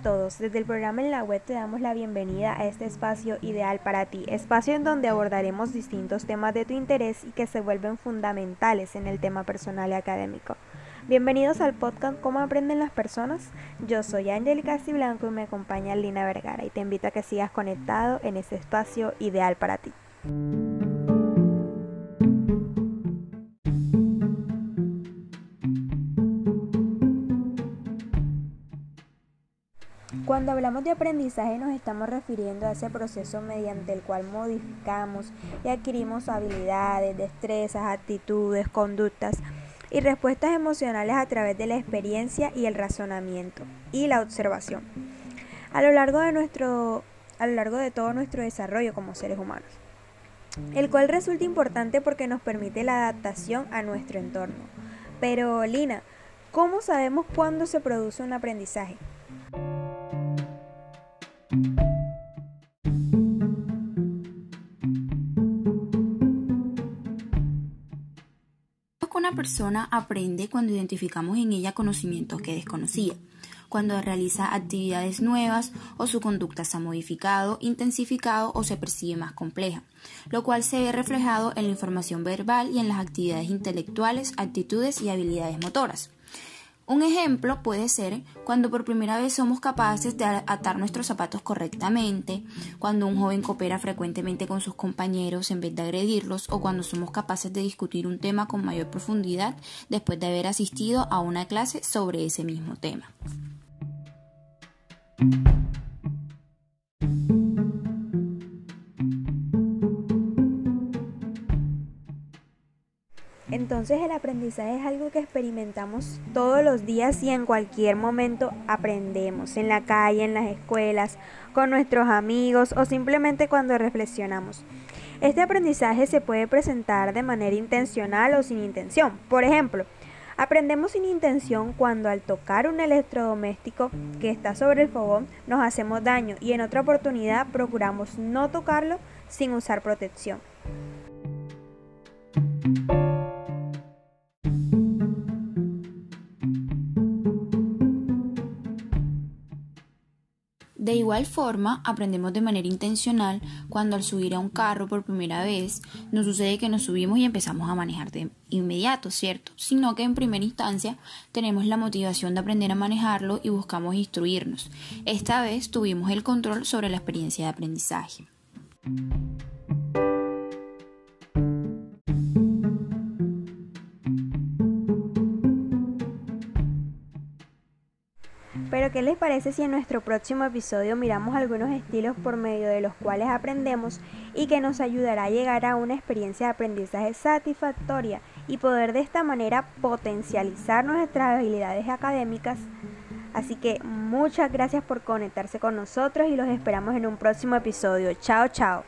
todos, desde el programa en la web te damos la bienvenida a este espacio ideal para ti, espacio en donde abordaremos distintos temas de tu interés y que se vuelven fundamentales en el tema personal y académico. Bienvenidos al podcast Cómo aprenden las personas. Yo soy Angélica Blanco y me acompaña Lina Vergara y te invito a que sigas conectado en este espacio ideal para ti. Cuando hablamos de aprendizaje nos estamos refiriendo a ese proceso mediante el cual modificamos y adquirimos habilidades, destrezas, actitudes, conductas y respuestas emocionales a través de la experiencia y el razonamiento y la observación a lo largo de nuestro a lo largo de todo nuestro desarrollo como seres humanos. El cual resulta importante porque nos permite la adaptación a nuestro entorno. Pero Lina, ¿cómo sabemos cuándo se produce un aprendizaje? Persona aprende cuando identificamos en ella conocimientos que desconocía, cuando realiza actividades nuevas o su conducta se ha modificado, intensificado o se percibe más compleja, lo cual se ve reflejado en la información verbal y en las actividades intelectuales, actitudes y habilidades motoras. Un ejemplo puede ser cuando por primera vez somos capaces de atar nuestros zapatos correctamente, cuando un joven coopera frecuentemente con sus compañeros en vez de agredirlos o cuando somos capaces de discutir un tema con mayor profundidad después de haber asistido a una clase sobre ese mismo tema. Entonces el aprendizaje es algo que experimentamos todos los días y en cualquier momento aprendemos, en la calle, en las escuelas, con nuestros amigos o simplemente cuando reflexionamos. Este aprendizaje se puede presentar de manera intencional o sin intención. Por ejemplo, aprendemos sin intención cuando al tocar un electrodoméstico que está sobre el fogón nos hacemos daño y en otra oportunidad procuramos no tocarlo sin usar protección. De igual forma, aprendemos de manera intencional cuando al subir a un carro por primera vez no sucede que nos subimos y empezamos a manejar de inmediato, ¿cierto? Sino que en primera instancia tenemos la motivación de aprender a manejarlo y buscamos instruirnos. Esta vez tuvimos el control sobre la experiencia de aprendizaje. Pero ¿qué les parece si en nuestro próximo episodio miramos algunos estilos por medio de los cuales aprendemos y que nos ayudará a llegar a una experiencia de aprendizaje satisfactoria y poder de esta manera potencializar nuestras habilidades académicas? Así que muchas gracias por conectarse con nosotros y los esperamos en un próximo episodio. Chao, chao.